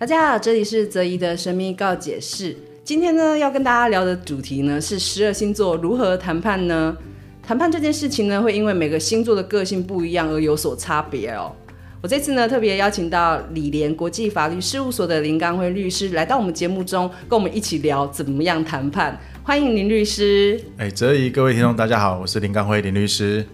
大家好，这里是泽怡的神秘告解室。今天呢，要跟大家聊的主题呢是十二星座如何谈判呢？谈判这件事情呢，会因为每个星座的个性不一样而有所差别哦。我这次呢，特别邀请到理联国际法律事务所的林刚辉律师来到我们节目中，跟我们一起聊怎么样谈判。欢迎林律师。哎，泽怡，各位听众，大家好，我是林刚辉林律师。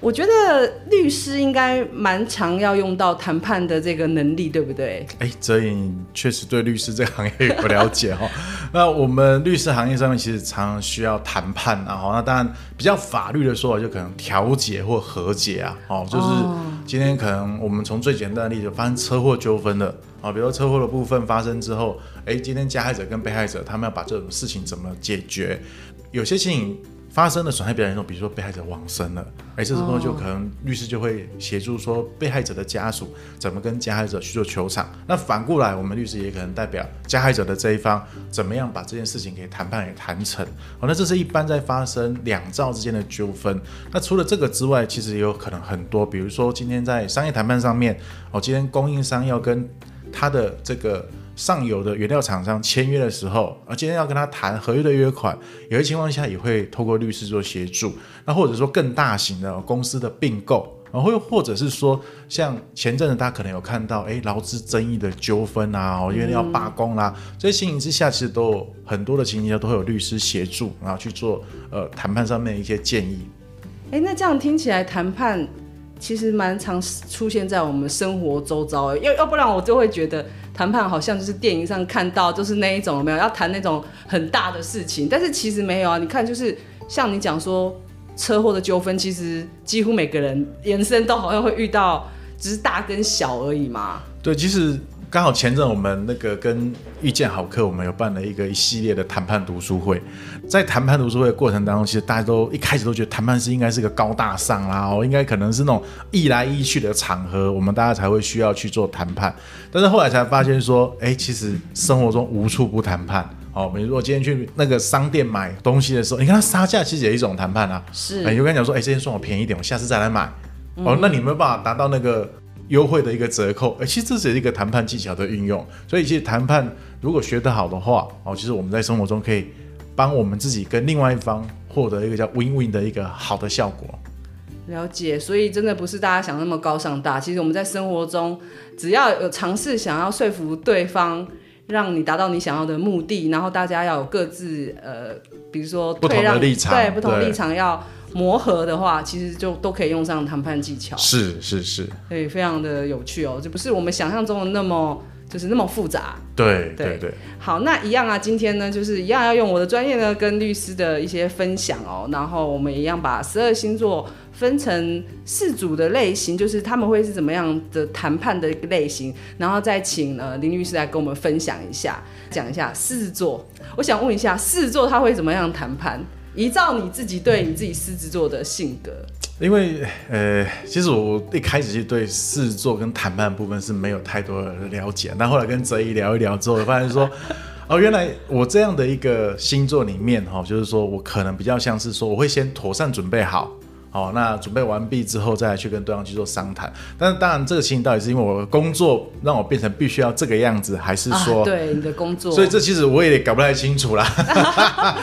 我觉得律师应该蛮常要用到谈判的这个能力，对不对？哎，泽颖确实对律师这个行业不了解哈、哦。那我们律师行业上面其实常常需要谈判啊，那当然比较法律的说法就可能调解或和解啊。哦，就是今天可能我们从最简单的例子，发生车祸纠纷的啊，比如说车祸的部分发生之后，哎，今天加害者跟被害者他们要把这种事情怎么解决？有些事情形。发生的损害比较严重，比如说被害者往生了，哎，这时候就可能律师就会协助说被害者的家属怎么跟加害者去做求偿。那反过来，我们律师也可能代表加害者的这一方，怎么样把这件事情给谈判给谈成。好，那这是一般在发生两造之间的纠纷。那除了这个之外，其实也有可能很多，比如说今天在商业谈判上面，哦，今天供应商要跟他的这个。上游的原料厂商签约的时候，啊，今天要跟他谈合约的约款，有些情况下也会透过律师做协助。那或者说更大型的公司的并购，啊，或或者是说像前阵子大家可能有看到，哎，劳资争议的纠纷啊，因为要罢工啦，嗯、这些情形之下，其实都有很多的情形下都会有律师协助，然后去做呃谈判上面的一些建议。哎，那这样听起来谈判其实蛮常出现在我们生活周遭，要要不然我就会觉得。谈判好像就是电影上看到，就是那一种有没有要谈那种很大的事情，但是其实没有啊。你看，就是像你讲说车祸的纠纷，其实几乎每个人人生都好像会遇到，只是大跟小而已嘛。对，即使。刚好前阵我们那个跟遇见好客，我们有办了一个一系列的谈判读书会。在谈判读书会的过程当中，其实大家都一开始都觉得谈判是应该是个高大上啦，哦，应该可能是那种一来一去的场合，我们大家才会需要去做谈判。但是后来才发现说，哎，其实生活中无处不谈判。哦，比如说我今天去那个商店买东西的时候，你看他杀价，其实也是一种谈判啊。是，你就跟他讲说，哎，这件算我便宜一点，我下次再来买。哦，那你没有办法达到那个。优惠的一个折扣，哎，其实这是一个谈判技巧的运用。所以，其实谈判如果学得好的话，哦，其实我们在生活中可以帮我们自己跟另外一方获得一个叫 win-win 的一个好的效果。了解，所以真的不是大家想那么高尚大。其实我们在生活中，只要有尝试想要说服对方，让你达到你想要的目的，然后大家要有各自呃，比如说不同的立场，对，不同立场要。磨合的话，其实就都可以用上谈判技巧。是是是，对，非常的有趣哦，就不是我们想象中的那么就是那么复杂。对对对，对。好，那一样啊，今天呢，就是一样要用我的专业呢，跟律师的一些分享哦，然后我们一样把十二星座分成四组的类型，就是他们会是怎么样的谈判的一个类型，然后再请呃林律师来跟我们分享一下，讲一下狮子座。我想问一下，狮子座他会怎么样谈判？依照你自己对你自己狮子座的性格，因为呃，其实我一开始就对狮子座跟谈判部分是没有太多的了解，但后来跟泽一聊一聊之后，我发现说，哦，原来我这样的一个星座里面哈，就是说我可能比较像是说，我会先妥善准备好。好，那准备完毕之后，再去跟对方去做商谈。但是当然，这个情形到底是因为我的工作让我变成必须要这个样子，还是说、啊、对你的工作？所以这其实我也搞不太清楚啦。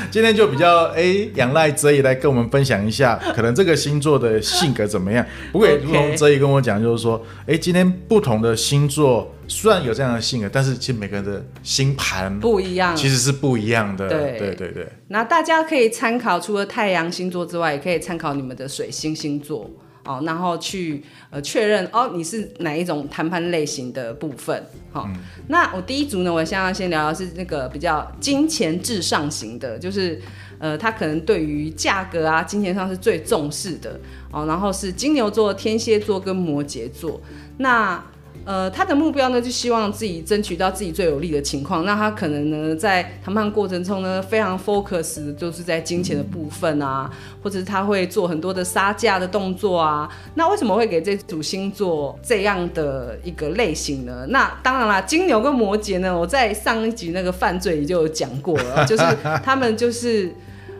今天就比较哎，仰赖泽怡来跟我们分享一下，可能这个星座的性格怎么样？不过也如同泽怡跟我讲，就是说，哎，今天不同的星座。虽然有这样的性格，但是其实每个人的星盘不一样，其实是不一样的。对对对对。那大家可以参考，除了太阳星座之外，也可以参考你们的水星星座哦，然后去呃确认哦，你是哪一种谈判类型的部分。好、哦嗯，那我第一组呢，我现在要先聊的是那个比较金钱至上型的，就是呃，他可能对于价格啊、金钱上是最重视的哦，然后是金牛座、天蝎座跟摩羯座。那呃，他的目标呢，就希望自己争取到自己最有利的情况。那他可能呢，在谈判过程中呢，非常 focus，就是在金钱的部分啊，或者是他会做很多的杀价的动作啊。那为什么会给这组星座这样的一个类型呢？那当然啦，金牛跟摩羯呢，我在上一集那个犯罪里就有讲过了，就是他们就是。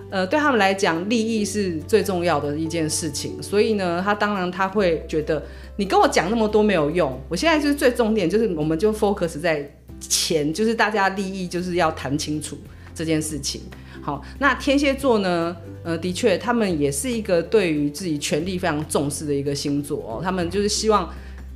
呃，对他们来讲，利益是最重要的一件事情，所以呢，他当然他会觉得你跟我讲那么多没有用，我现在就是最重点，就是我们就 focus 在钱就是大家利益就是要谈清楚这件事情。好，那天蝎座呢？呃，的确，他们也是一个对于自己权力非常重视的一个星座哦。他们就是希望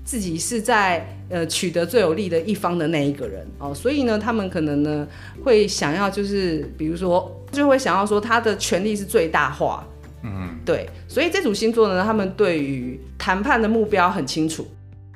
自己是在呃取得最有利的一方的那一个人哦，所以呢，他们可能呢会想要就是比如说就会想要说他的权利是最大化。嗯，对，所以这组星座呢，他们对于谈判的目标很清楚。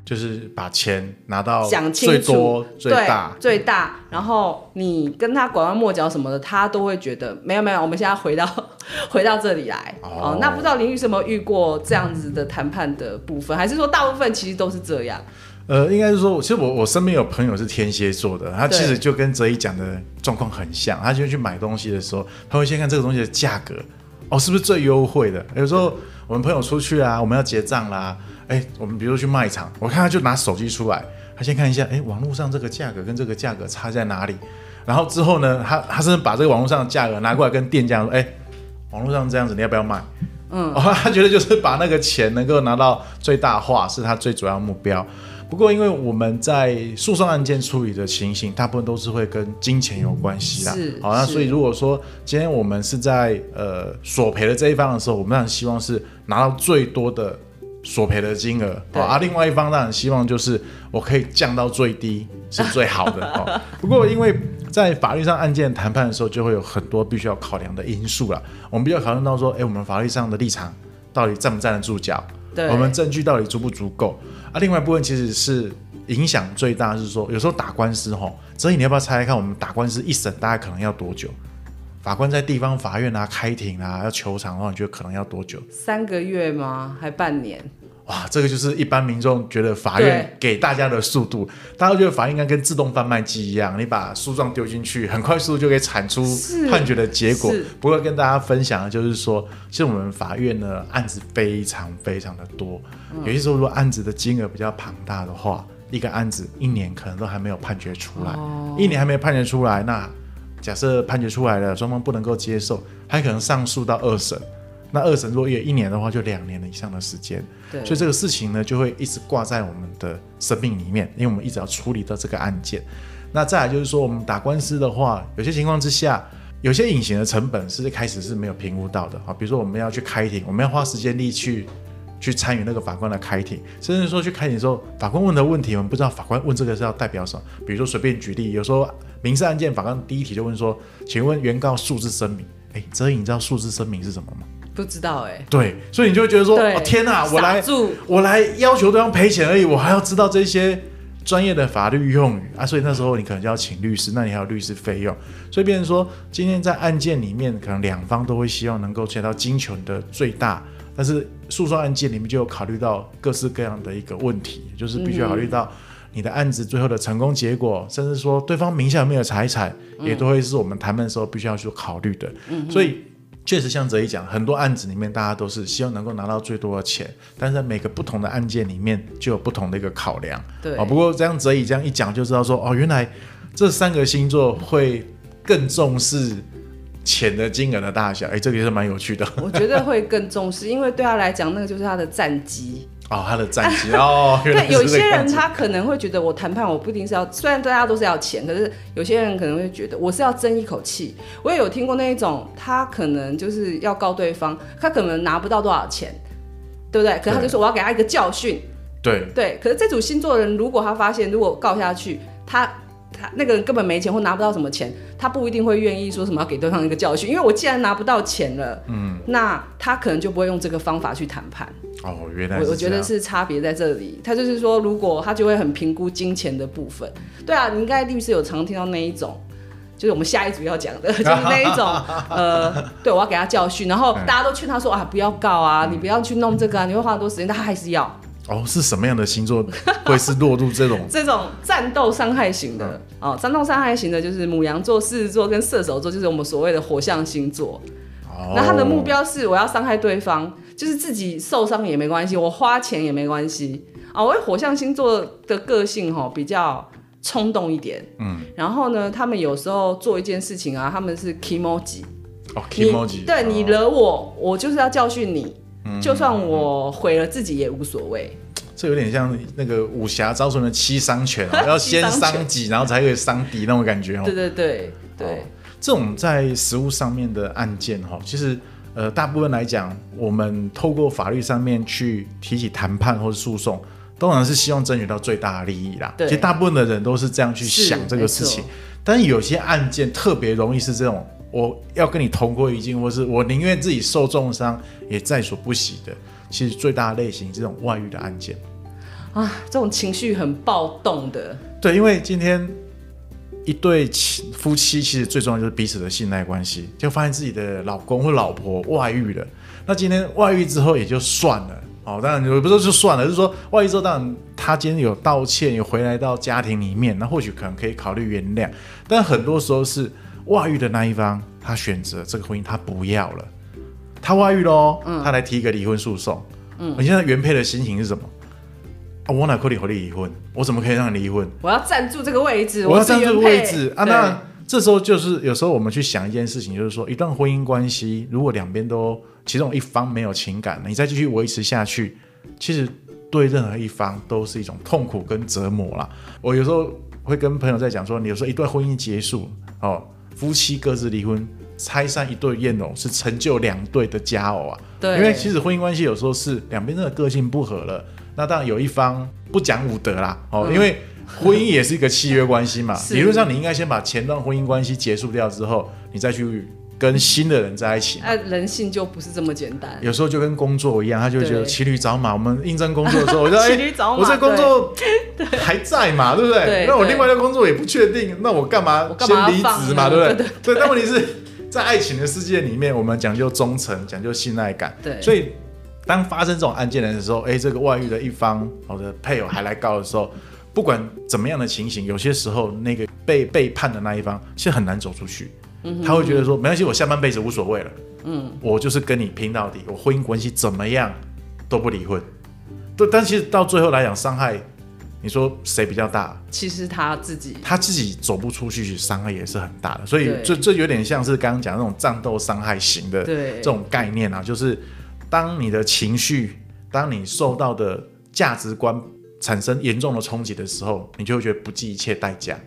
就是把钱拿到讲清楚，最大最大，然后你跟他拐弯抹角什么的，他都会觉得没有没有。我们现在回到 回到这里来哦，哦。那不知道林律师有没有遇过这样子的谈判的部分，还是说大部分其实都是这样？呃，应该是说，其实我我身边有朋友是天蝎座的，他其实就跟哲一讲的状况很像。他就去买东西的时候，他会先看这个东西的价格，哦，是不是最优惠的？有时候我们朋友出去啊，我们要结账啦。哎，我们比如说去卖场，我看他就拿手机出来，他先看一下，哎，网络上这个价格跟这个价格差在哪里？然后之后呢，他他甚至把这个网络上的价格拿过来跟店家说，哎，网络上这样子，你要不要卖？嗯，哦，他觉得就是把那个钱能够拿到最大化是他最主要目标。不过因为我们在诉讼案件处理的情形，大部分都是会跟金钱有关系啦。是，好，那所以如果说今天我们是在呃索赔的这一方的时候，我们当然希望是拿到最多的。索赔的金额，啊，而另外一方当然希望就是我可以降到最低是最好的哦。不过因为在法律上案件谈判的时候，就会有很多必须要考量的因素了。我们必须要考虑到说，哎，我们法律上的立场到底站不站得住脚？对，我们证据到底足不足够？啊，另外一部分其实是影响最大，是说有时候打官司吼，所以你要不要猜猜看，我们打官司一审大概可能要多久？法官在地方法院啊开庭啊要求偿的话，你觉得可能要多久？三个月吗？还半年？哇，这个就是一般民众觉得法院给大家的速度，大家觉得法院应该跟自动贩卖机一样，你把诉状丢进去，很快速度就可以产出判决的结果。不过跟大家分享的就是说，其实我们法院呢案子非常非常的多，嗯、有些时候如果案子的金额比较庞大的话，一个案子一年可能都还没有判决出来，哦、一年还没有判决出来，那。假设判决出来了，双方不能够接受，还可能上诉到二审。那二审如果有一年的话，就两年以上的时间。对，所以这个事情呢，就会一直挂在我们的生命里面，因为我们一直要处理到这个案件。那再来就是说，我们打官司的话，有些情况之下，有些隐形的成本是一开始是没有评估到的啊。比如说，我们要去开庭，我们要花时间力去去参与那个法官的开庭，甚至说去开庭的时候，法官问的问题，我们不知道法官问这个是要代表什么。比如说随便举例，有时候。民事案件法官第一题就问说：“请问原告数字声明？哎，哲颖，你知道数字声明是什么吗？不知道哎、欸。对，所以你就会觉得说：哦，天哪，我来我来要求对方赔钱而已，我还要知道这些专业的法律用语啊！所以那时候你可能就要请律师，那你还有律师费用。所以变成说，今天在案件里面，可能两方都会希望能够签到金钱的最大，但是诉讼案件里面就有考虑到各式各样的一个问题，就是必须要考虑到。嗯”你的案子最后的成功结果，甚至说对方名下有没有财产，嗯、也都会是我们谈判的时候必须要去考虑的。嗯、所以确实像哲一讲，很多案子里面大家都是希望能够拿到最多的钱，但是在每个不同的案件里面就有不同的一个考量。对，哦，不过这样哲一这样一讲就知道说，哦，原来这三个星座会更重视钱的金额的大小。哎，这个也是蛮有趣的。我觉得会更重视，因为对他来讲，那个就是他的战绩。哦，他的战绩哦，对，有些人他可能会觉得我谈判我不一定是要，虽然大家都是要钱，可是有些人可能会觉得我是要争一口气。我也有听过那一种，他可能就是要告对方，他可能拿不到多少钱，对不对？可是他就说我要给他一个教训，对对。可是这组星座的人，如果他发现如果告下去，他。他那个人根本没钱或拿不到什么钱，他不一定会愿意说什么要给对方一个教训，因为我既然拿不到钱了，嗯，那他可能就不会用这个方法去谈判。哦，原来我我觉得是差别在这里，他就是说，如果他就会很评估金钱的部分。对啊，你应该律师有常听到那一种，就是我们下一组要讲的，就是那一种，呃，对，我要给他教训，然后大家都劝他说啊，不要告啊，你不要去弄这个啊，你会花很多时间，但他还是要。哦，是什么样的星座 会是落入这种这种战斗伤害型的？嗯、哦，战斗伤害型的就是母羊座、狮子座跟射手座，就是我们所谓的火象星座。哦，那他的目标是我要伤害对方，就是自己受伤也没关系，我花钱也没关系。啊、哦，我火象星座的个性哈比较冲动一点，嗯，然后呢，他们有时候做一件事情啊，他们是 kimoji 哦 kimoji 对、哦、你惹我，我就是要教训你。就算我毁了自己也无所谓，这有点像那个武侠招数的七伤拳哦，要先伤己，然后才可以伤敌那种感觉哦。对对对对、哦，这种在实务上面的案件哈，其实呃大部分来讲，我们透过法律上面去提起谈判或者诉讼，当然是希望争取到最大的利益啦。其实大部分的人都是这样去想这个事情，但是有些案件特别容易是这种。我要跟你同归于尽，或是我宁愿自己受重伤也在所不惜的。其实最大的类型这种外遇的案件啊，这种情绪很暴动的。对，因为今天一对夫妻其实最重要就是彼此的信赖关系，就发现自己的老公或老婆外遇了。那今天外遇之后也就算了哦，当然也不是说就算了，就是说外遇之后，当然他今天有道歉，有回来到家庭里面，那或许可能可以考虑原谅。但很多时候是。外遇的那一方，他选择这个婚姻，他不要了，他外遇喽，嗯，他来提一个离婚诉讼，嗯，你现在原配的心情是什么？啊，我哪可以和你离婚？我怎么可以让你离婚？我要占住这个位置，我要占住这个位置啊！那这时候就是有时候我们去想一件事情，就是说一段婚姻关系，如果两边都其中一方没有情感，你再继续维持下去，其实对任何一方都是一种痛苦跟折磨啦。我有时候会跟朋友在讲说，你有时候一段婚姻结束哦。夫妻各自离婚，拆散一对燕偶，是成就两对的佳偶啊。对，因为其实婚姻关系有时候是两边真的个性不合了，那当然有一方不讲武德啦。哦、嗯，因为婚姻也是一个契约关系嘛。理论上你应该先把前段婚姻关系结束掉之后，你再去。跟新的人在一起，那人性就不是这么简单。有时候就跟工作一样，他就觉得骑驴找马。我们应征工作的时候，我说：“哎、欸，我这工作 还在嘛，对不对？那我另外的工作也不确定，那我干嘛先离职嘛，对不对？对。但问题是在爱情的世界里面，我们讲究忠诚，讲究信赖感。对，所以当发生这种案件的时候，哎、欸，这个外遇的一方，我的配偶还来告的时候，不管怎么样的情形，有些时候那个被背叛的那一方，其实很难走出去。他会觉得说没关系，我下半辈子无所谓了。嗯，我就是跟你拼到底，我婚姻关系怎么样都不离婚。对，但其实到最后来讲，伤害，你说谁比较大？其实他自己，他自己走不出去，伤害也是很大的。所以这这有点像是刚刚讲那种战斗伤害型的这种概念啊，就是当你的情绪，当你受到的价值观产生严重的冲击的时候，你就会觉得不计一切代价。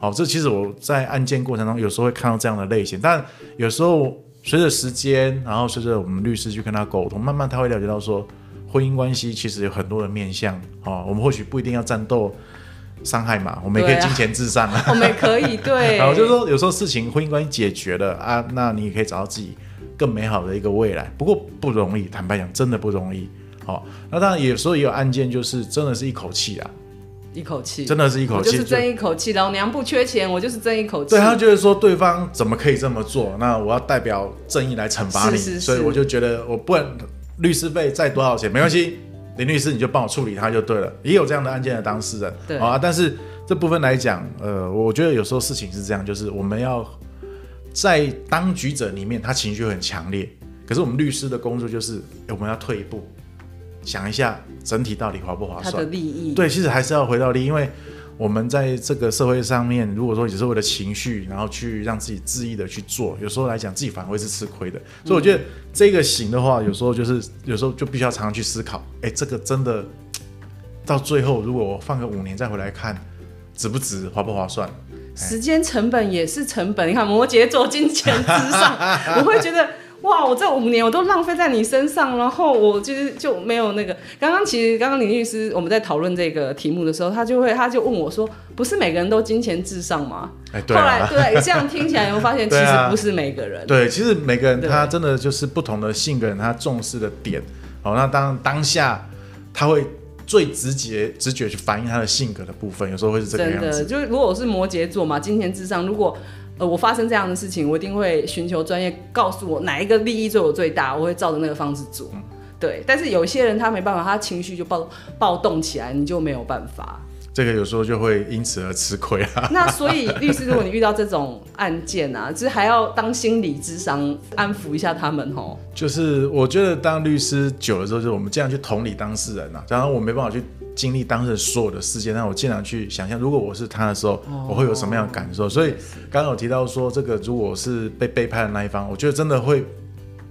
好，这其实我在案件过程中有时候会看到这样的类型，但有时候随着时间，然后随着我们律师去跟他沟通，慢慢他会了解到说，婚姻关系其实有很多的面向。哦，我们或许不一定要战斗伤害嘛，我们也可以金钱至上啊，我们也可以 对。然后就是说，有时候事情婚姻关系解决了啊，那你也可以找到自己更美好的一个未来。不过不容易，坦白讲，真的不容易。好，那当然有时候也有案件，就是真的是一口气啊。一口气，真的是一口气，就是争一口气。老娘不缺钱，我就是争一口气。对，他就是说对方怎么可以这么做？那我要代表正义来惩罚你。是是是，所以我就觉得，我不管律师费再多少钱没关系，林律师你就帮我处理他就对了。也有这样的案件的当事人，对啊。但是这部分来讲，呃，我觉得有时候事情是这样，就是我们要在当局者里面，他情绪很强烈，可是我们律师的工作就是我们要退一步。想一下整体到底划不划算？他的利益对，其实还是要回到利益，因为我们在这个社会上面，如果说只是为了情绪，然后去让自己恣意的去做，有时候来讲自己反而会是吃亏的。所以我觉得这个行的话，有时候就是有时候就必须要常常去思考，哎，这个真的到最后，如果我放个五年再回来看，值不值，划不划算？时间成本也是成本。你看摩羯座金钱之上，我会觉得。哇！我这五年我都浪费在你身上，然后我其实就没有那个。刚刚其实刚刚林律师我们在讨论这个题目的时候，他就会他就问我说：“不是每个人都金钱至上吗？”哎，对啊。后来对这样听起来，我发现 其实不是每个人。对，其实每个人他真的就是不同的性格人，他重视的点。好，那当当下他会最直接直觉去反映他的性格的部分，有时候会是这个样子。真的，就是如果我是摩羯座嘛，金钱至上，如果。呃，我发生这样的事情，我一定会寻求专业告诉我哪一个利益对我最大，我会照着那个方式做。嗯、对，但是有一些人他没办法，他情绪就暴暴动起来，你就没有办法。这个有时候就会因此而吃亏啊。那所以律师，如果你遇到这种案件啊，就是还要当心理智商安抚一下他们哦。就是我觉得当律师久了之后，就是我们尽量去同理当事人啊，然后我没办法去。经历当事人所有的事件，那我尽量去想象，如果我是他的时候，哦、我会有什么样的感受？所以刚刚有提到说，这个如果是被背叛的那一方，我觉得真的会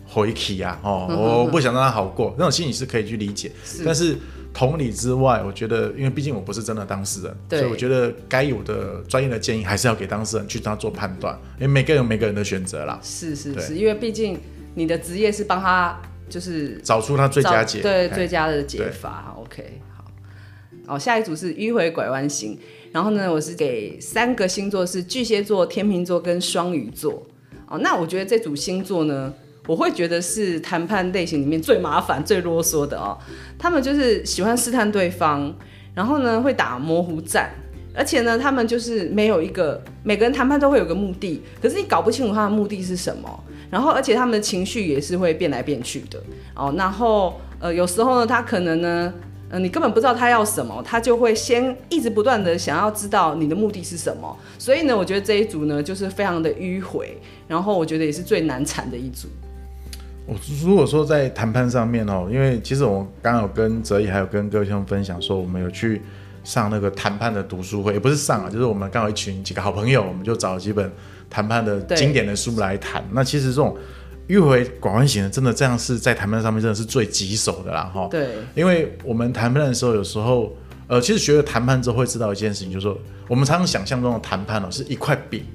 回气啊！哦，我不想让他好过，那种心理是可以去理解。是，但是同理之外，我觉得，因为毕竟我不是真的当事人，所以我觉得该有的专业的建议还是要给当事人去他做判断，因为每个人有每个人的选择啦。是是是，因为毕竟你的职业是帮他就是找出他最佳解，对嘿最佳的解法。OK，好，哦，下一组是迂回拐弯型，然后呢，我是给三个星座是巨蟹座、天秤座跟双鱼座。哦，那我觉得这组星座呢。我会觉得是谈判类型里面最麻烦、最啰嗦的哦。他们就是喜欢试探对方，然后呢会打模糊战，而且呢他们就是没有一个每个人谈判都会有个目的，可是你搞不清楚他的目的是什么。然后而且他们的情绪也是会变来变去的哦。然后呃有时候呢他可能呢嗯你根本不知道他要什么，他就会先一直不断的想要知道你的目的是什么。所以呢我觉得这一组呢就是非常的迂回，然后我觉得也是最难缠的一组。我如果说在谈判上面哦，因为其实我刚刚有跟哲毅还有跟各位兄分享说，我们有去上那个谈判的读书会，也不是上啊，就是我们刚好一群几个好朋友，我们就找了几本谈判的经典的书来谈。那其实这种迂回拐弯型的，真的这样是在谈判上面真的是最棘手的啦，哈。对，因为我们谈判的时候，有时候呃，其实学了谈判之后会知道一件事情，就是说我们常常想象中的谈判哦，是一块饼，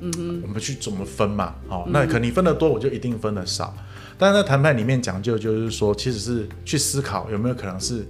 嗯哼，我们去怎么分嘛，哦，那可能你分得多，我就一定分的少。但是在谈判里面讲究就是说，其实是去思考有没有可能是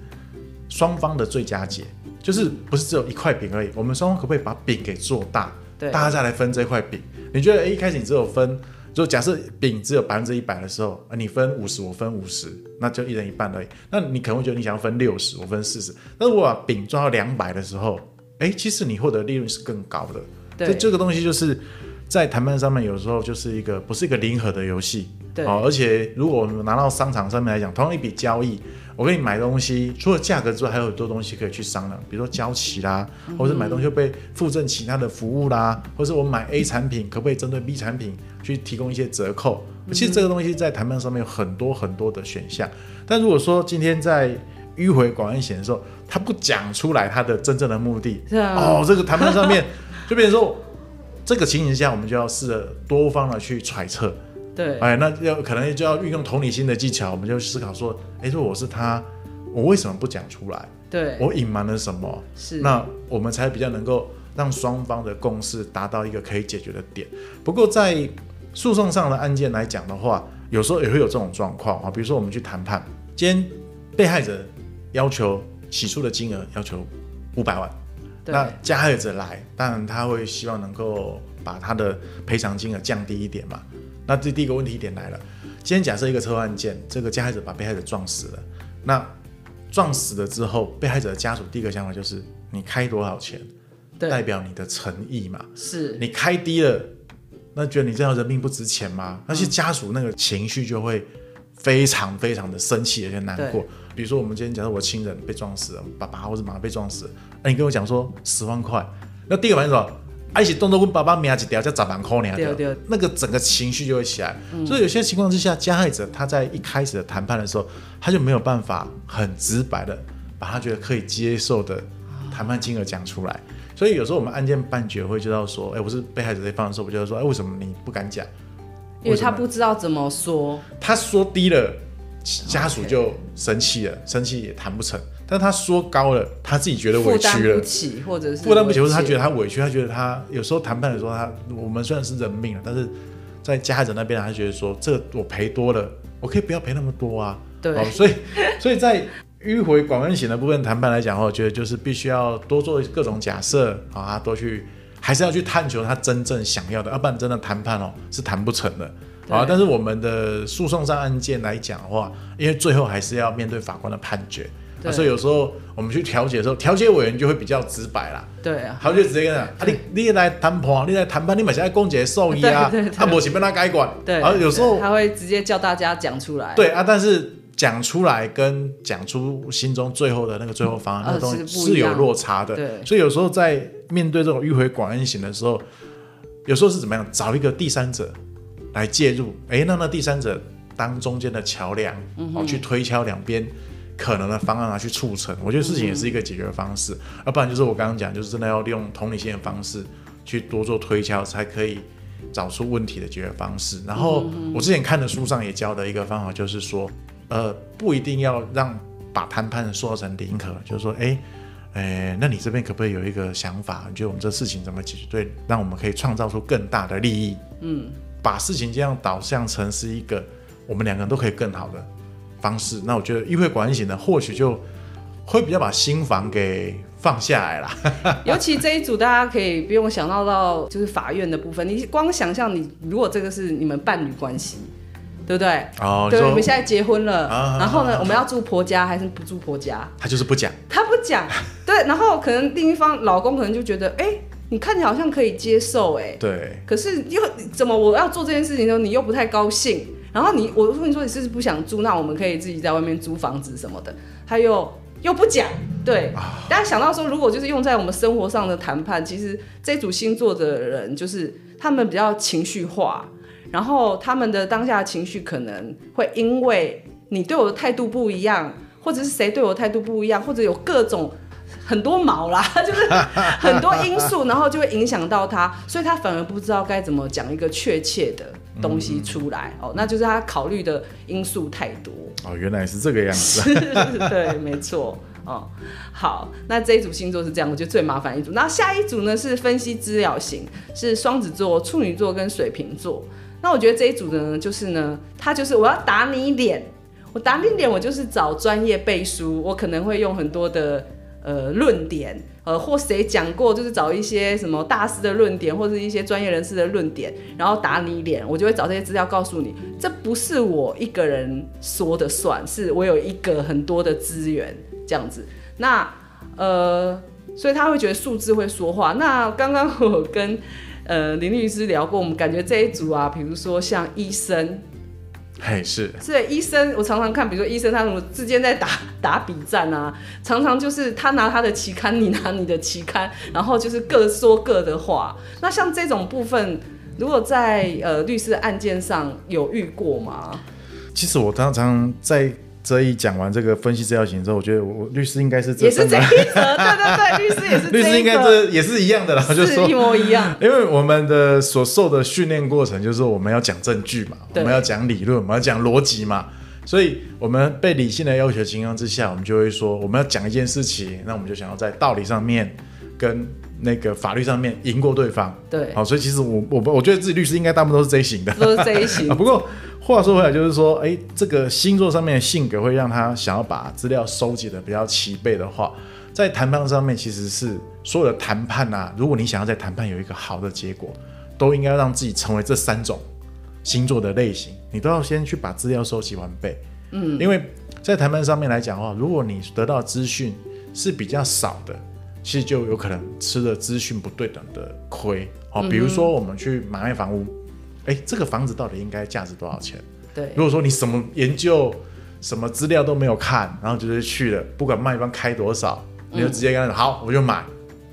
双方的最佳解，就是不是只有一块饼而已。我们双方可不可以把饼给做大？对，大家再来分这块饼。你觉得，哎，一开始你只有分，就假设饼只有百分之一百的时候，你分五十，我分五十，那就一人一半而已。那你可能会觉得你想要分六十，我分四十。那如果把饼做到两百的时候，哎，其实你获得利润是更高的。对，这这个东西就是在谈判上面，有时候就是一个不是一个零和的游戏。对哦，而且如果我们拿到商场上面来讲，同样一笔交易，我给你买东西，除了价格之外，还有很多东西可以去商量，比如说交期啦，嗯、或者买东西会被附赠其他的服务啦，或者我们买 A 产品可不可以针对 B 产品去提供一些折扣？嗯、其实这个东西在谈判上面有很多很多的选项。但如果说今天在迂回广安险的时候，他不讲出来他的真正的目的，是啊、哦，这个谈判上面 就变成说，这个情形下我们就要试着多方的去揣测。对，哎，那要可能就要运用同理心的技巧，我们就思考说，哎，如果我是他，我为什么不讲出来？对，我隐瞒了什么？是，那我们才比较能够让双方的共识达到一个可以解决的点。不过在诉讼上的案件来讲的话，有时候也会有这种状况啊，比如说我们去谈判，今天被害者要求起诉的金额要求五百万，那加害者来，当然他会希望能够把他的赔偿金额降低一点嘛。那这第一个问题点来了，今天假设一个车祸案件，这个加害者把被害者撞死了，那撞死了之后，被害者的家属第一个想法就是你开多少钱，代表你的诚意嘛？是你开低了，那觉得你这条人命不值钱吗？那些家属那个情绪就会非常非常的生气而且难过。比如说我们今天假设我亲人被撞死了，爸爸或者妈妈被撞死了，那你跟我讲说十万块，那第一个反应是什么？一起动作问爸爸命一条，叫砸板扣你条，那个整个情绪就会起来。嗯、所以有些情况之下，加害者他在一开始的谈判的时候，他就没有办法很直白的把他觉得可以接受的谈判金额讲出来。所以有时候我们案件判决会知道说，哎、欸，我是被害者这一方的时候，我就会说，哎、欸，为什么你不敢讲？因为他不知道怎么说，他说低了，家属就生气了，生气也谈不成。但他说高了，他自己觉得委屈了，负担不起，或者是负担不起，或者他觉得他委屈，他觉得他有时候谈判的时候，他我们虽然是人命了，但是在加害者那边，他觉得说这我赔多了，我可以不要赔那么多啊。对，哦、所以所以在迂回广恩型的部分谈判来讲我觉得就是必须要多做各种假设啊，多去还是要去探求他真正想要的，要不然真的谈判哦是谈不成的啊。但是我们的诉讼上案件来讲的话，因为最后还是要面对法官的判决。啊、所以有时候我们去调解的时候，调解委员就会比较直白啦。对啊，他就直接跟他啊，你你来谈判，你来谈判，你们现在公结受益啊，他不是被他改管。对，然后有时候他会直接叫大家讲出来。对啊，但是讲出来跟讲出心中最后的那个最后方案，嗯、那东西是有落差的。对，所以有时候在面对这种迂回广恩型的时候，有时候是怎么样？找一个第三者来介入，哎，那那第三者当中间的桥梁，嗯、哦，去推敲两边。可能的方案啊去促成，我觉得事情也是一个解决方式，要、嗯、不然就是我刚刚讲，就是真的要利用同理心的方式去多做推敲，才可以找出问题的解决方式。然后我之前看的书上也教的一个方法，就是说，呃，不一定要让把谈判塑造成零和，就是说，哎，哎，那你这边可不可以有一个想法？你觉得我们这事情怎么解决？对，让我们可以创造出更大的利益。嗯，把事情这样导向成是一个我们两个人都可以更好的方式。那我觉得议会关系呢，或许就会比较把心房给放下来了。尤其这一组，大家可以不用想到到就是法院的部分，你光想象你如果这个是你们伴侣关系。对不对？哦，对，我们现在结婚了，啊、然后呢，啊、我们要住婆家还是不住婆家？他就是不讲，他不讲。对，然后可能另一方老公可能就觉得，哎，你看起来好像可以接受，哎，对。可是又怎么我要做这件事情的时候，你又不太高兴。然后你，我说你说你是不是不想住？那我们可以自己在外面租房子什么的。他又又不讲，对。啊、大家想到说，如果就是用在我们生活上的谈判，其实这组星座的人就是他们比较情绪化。然后他们的当下的情绪可能会因为你对我的态度不一样，或者是谁对我的态度不一样，或者有各种很多毛啦，就是 很多因素，然后就会影响到他，所以他反而不知道该怎么讲一个确切的东西出来。嗯、哦，那就是他考虑的因素太多。哦，原来是这个样子。是，对，没错。哦，好，那这一组星座是这样，我觉得最麻烦一组。那下一组呢是分析资料型，是双子座、处女座跟水瓶座。那我觉得这一组的呢，就是呢，他就是我要打你脸，我打你脸，我就是找专业背书，我可能会用很多的呃论点，呃或谁讲过，就是找一些什么大师的论点，或者一些专业人士的论点，然后打你脸，我就会找这些资料告诉你，这不是我一个人说的算，是我有一个很多的资源这样子。那呃，所以他会觉得数字会说话。那刚刚我跟呃，林律师聊过，我们感觉这一组啊，比如说像医生，嘿，是，是医生，我常常看，比如说医生他们之间在打打比战啊，常常就是他拿他的期刊，你拿你的期刊，然后就是各说各的话。那像这种部分，如果在呃律师案件上有遇过吗？其实我常常在。这一讲完这个分析资料型之后，我觉得我律师应该是这也是这一则，对对对，律师也是律师应该这也是一样的啦，就是说一模一样。因为我们的所受的训练过程就是我们要讲证据嘛，我们要讲理论，我们要讲逻辑嘛，所以我们被理性的要求的情况之下，我们就会说我们要讲一件事情，那我们就想要在道理上面跟那个法律上面赢过对方。对，好，所以其实我我我觉得自己律师应该大部分都是这一型的，都是这一型。不过。话说回来，就是说，哎，这个星座上面的性格会让他想要把资料收集的比较齐备的话，在谈判上面其实是所有的谈判啊，如果你想要在谈判有一个好的结果，都应该让自己成为这三种星座的类型，你都要先去把资料收集完备。嗯，因为在谈判上面来讲的话，如果你得到资讯是比较少的，其实就有可能吃了资讯不对等的亏。哦，比如说我们去买卖房屋。哎，这个房子到底应该价值多少钱？对，如果说你什么研究、什么资料都没有看，然后就是去了，不管卖方开多少，你就直接跟他说、嗯、好，我就买。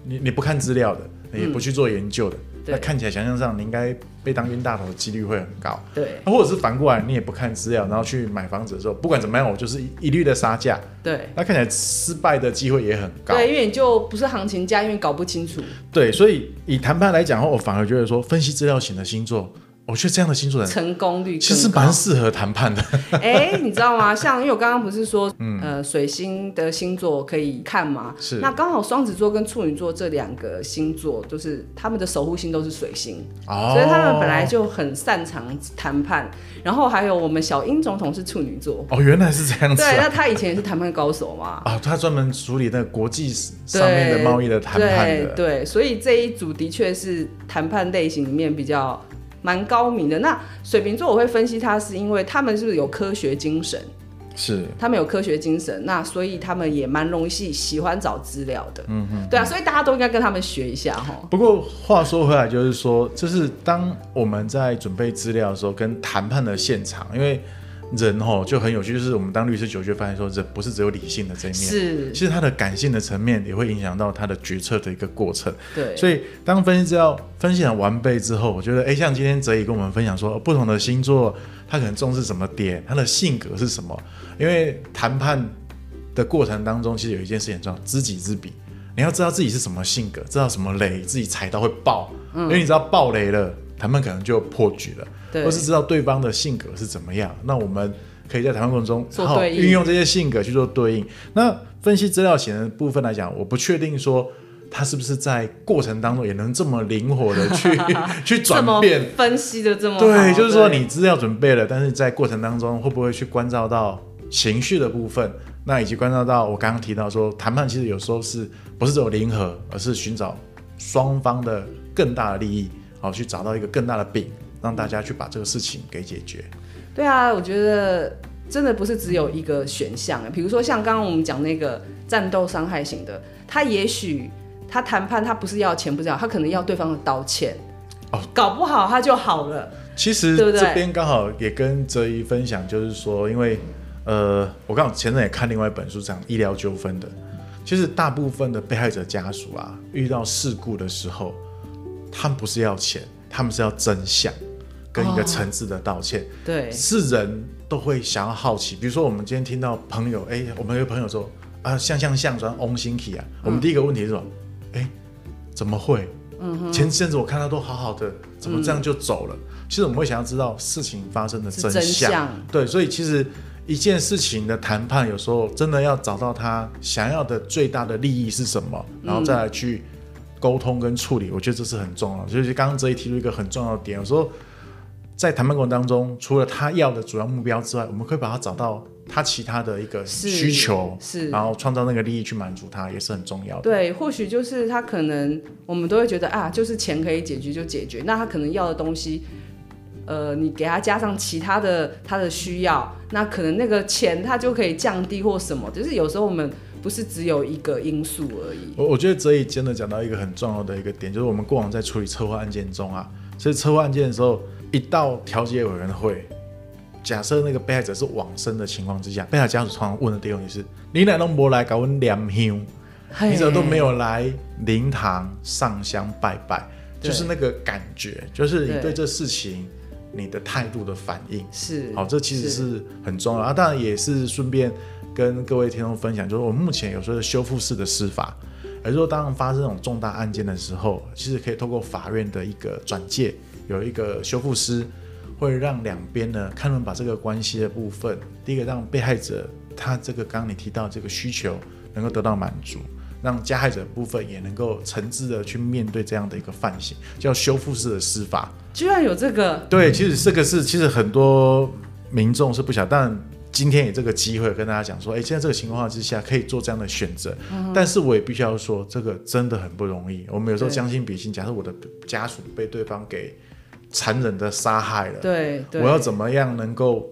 你你不看资料的，你也不去做研究的，嗯、那看起来想象上你应该被当冤大头的几率会很高。对，或者是反过来，你也不看资料，然后去买房子的时候，不管怎么样，我就是一律的杀价。对，那看起来失败的机会也很高。对，因为你就不是行情价，因为搞不清楚。对，所以以谈判来讲的话，我反而觉得说，分析资料型的星座。我觉得这样的星座人成功率其实蛮适合谈判的。哎，你知道吗？像因为我刚刚不是说，嗯、呃，水星的星座可以看吗？是。那刚好双子座跟处女座这两个星座，就是他们的守护星都是水星，哦、所以他们本来就很擅长谈判。然后还有我们小英总统是处女座。哦，原来是这样子、啊。对，那他以前也是谈判高手嘛。啊、哦，他专门处理那个国际上面的贸易的谈判的。对，对，所以这一组的确是谈判类型里面比较。蛮高明的。那水瓶座我会分析他，是因为他们是不是有科学精神？是，他们有科学精神，那所以他们也蛮容易喜欢找资料的。嗯哼，对啊，所以大家都应该跟他们学一下哈。不过话说回来，就是说，就是当我们在准备资料的时候，跟谈判的现场，因为。人哦就很有趣，就是我们当律师久，就发现说，人不是只有理性的这一面，是，其实他的感性的层面也会影响到他的决策的一个过程。对，所以当分析资料分析完备之后，我觉得，哎、欸，像今天泽宇跟我们分享说，不同的星座他可能重视什么点，他的性格是什么？因为谈判的过程当中，其实有一件事情很重要知己知彼，你要知道自己是什么性格，知道什么雷自己踩到会爆，嗯、因为你知道爆雷了。他们可能就破局了，对或是知道对方的性格是怎么样。那我们可以在谈判过程中做对应，运用这些性格去做对应。那分析资料型的部分来讲，我不确定说他是不是在过程当中也能这么灵活的去 去转变，分析的这么好对，就是说你资料准备了，但是在过程当中会不会去关照到情绪的部分？那以及关照到我刚刚提到说，谈判其实有时候是不是只有零和，而是寻找双方的更大的利益，好去找到一个更大的饼，让大家去把这个事情给解决。对啊，我觉得真的不是只有一个选项。比如说像刚刚我们讲那个战斗伤害型的，他也许他谈判他不是要钱，不是要，他可能要对方的道歉。哦，搞不好他就好了。其实这边刚好也跟哲一分享，就是说，因为。呃，我刚好前阵也看另外一本书讲医疗纠纷的，其实大部分的被害者家属啊，遇到事故的时候，他们不是要钱，他们是要真相跟一个诚挚的道歉。哦、对，是人都会想要好奇，比如说我们今天听到朋友，哎，我们有个朋友说啊，像像像转翁心奇啊，我们第一个问题是说，哎，怎么会？嗯哼，前阵子我看他都好好的，怎么这样就走了？嗯、其实我们会想要知道事情发生的真相。真相对，所以其实。一件事情的谈判，有时候真的要找到他想要的最大的利益是什么，然后再来去沟通跟处理。我觉得这是很重要的。就是刚刚哲一提出一个很重要的点，有时候在谈判过程当中，除了他要的主要目标之外，我们可以把他找到他其他的一个需求，是，是然后创造那个利益去满足他，也是很重要的。对，或许就是他可能我们都会觉得啊，就是钱可以解决就解决，那他可能要的东西。呃，你给他加上其他的他的需要，那可能那个钱他就可以降低或什么。就是有时候我们不是只有一个因素而已。我我觉得哲仪真的讲到一个很重要的一个点，就是我们过往在处理车祸案件中啊，所以车祸案件的时候，一到调解委员会，假设那个被害者是往生的情况之下，被害家属常常问的第一个问题是：你哪都没来搞我念香，你怎么都没有来灵堂上香拜拜？就是那个感觉，就是你对这事情。你的态度的反应是好，这其实是很重要啊。当然也是顺便跟各位听众分享，就是我们目前有时候修复式的司法，而是说当发生这种重大案件的时候，其实可以透过法院的一个转介，有一个修复师，会让两边呢，看能把这个关系的部分，第一个让被害者他这个刚刚你提到这个需求能够得到满足。让加害者的部分也能够诚挚的去面对这样的一个犯行，叫修复式的司法。居然有这个？对，其实这个是其实很多民众是不晓得，但今天有这个机会跟大家讲说，哎，现在这个情况之下可以做这样的选择。嗯、但是我也必须要说，这个真的很不容易。我们有时候将心比心，假设我的家属被对方给残忍的杀害了，对，对，我要怎么样能够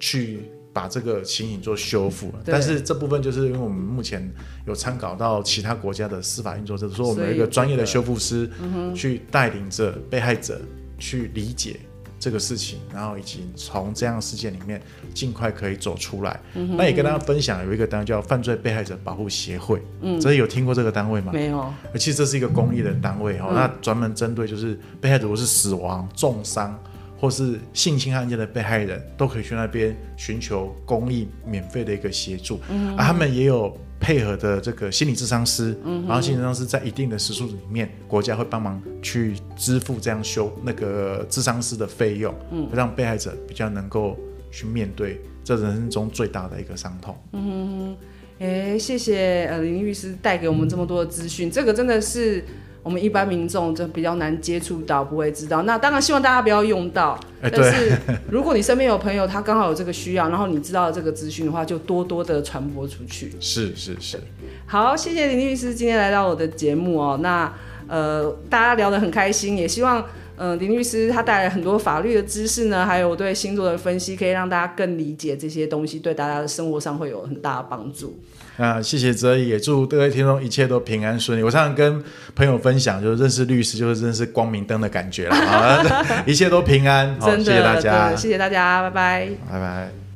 去？把这个情形做修复，但是这部分就是因为我们目前有参考到其他国家的司法运作，就是说我们有一个专业的修复师去带领着被害者去理解这个事情，然后以及从这样的事件里面尽快可以走出来。那也跟大家分享有一个单位叫犯罪被害者保护协会，嗯，这有听过这个单位吗？没有。其实这是一个公益的单位哈，那专门针对就是被害者如果是死亡、重伤。或是性侵案件的被害人都可以去那边寻求公益免费的一个协助，嗯，啊，他们也有配合的这个心理智商师，嗯，然后心理智商师在一定的时数里面，国家会帮忙去支付这样修那个智商师的费用，嗯，让被害者比较能够去面对这人生中最大的一个伤痛。嗯，哎，谢谢呃林律师带给我们这么多的资讯，嗯，这个真的是。我们一般民众就比较难接触到，不会知道。那当然希望大家不要用到。欸、但是如果你身边有朋友，他刚好有这个需要，然后你知道这个资讯的话，就多多的传播出去。是是是。好，谢谢林律师今天来到我的节目哦。那呃，大家聊得很开心，也希望呃林律师他带来很多法律的知识呢，还有对星座的分析，可以让大家更理解这些东西，对大家的生活上会有很大的帮助。啊，谢谢哲宇，也祝各位听众一切都平安顺利。我常常跟朋友分享，就是认识律师就是认识光明灯的感觉了啊，一切都平安。好，谢谢大家，谢谢大家，拜拜，拜拜。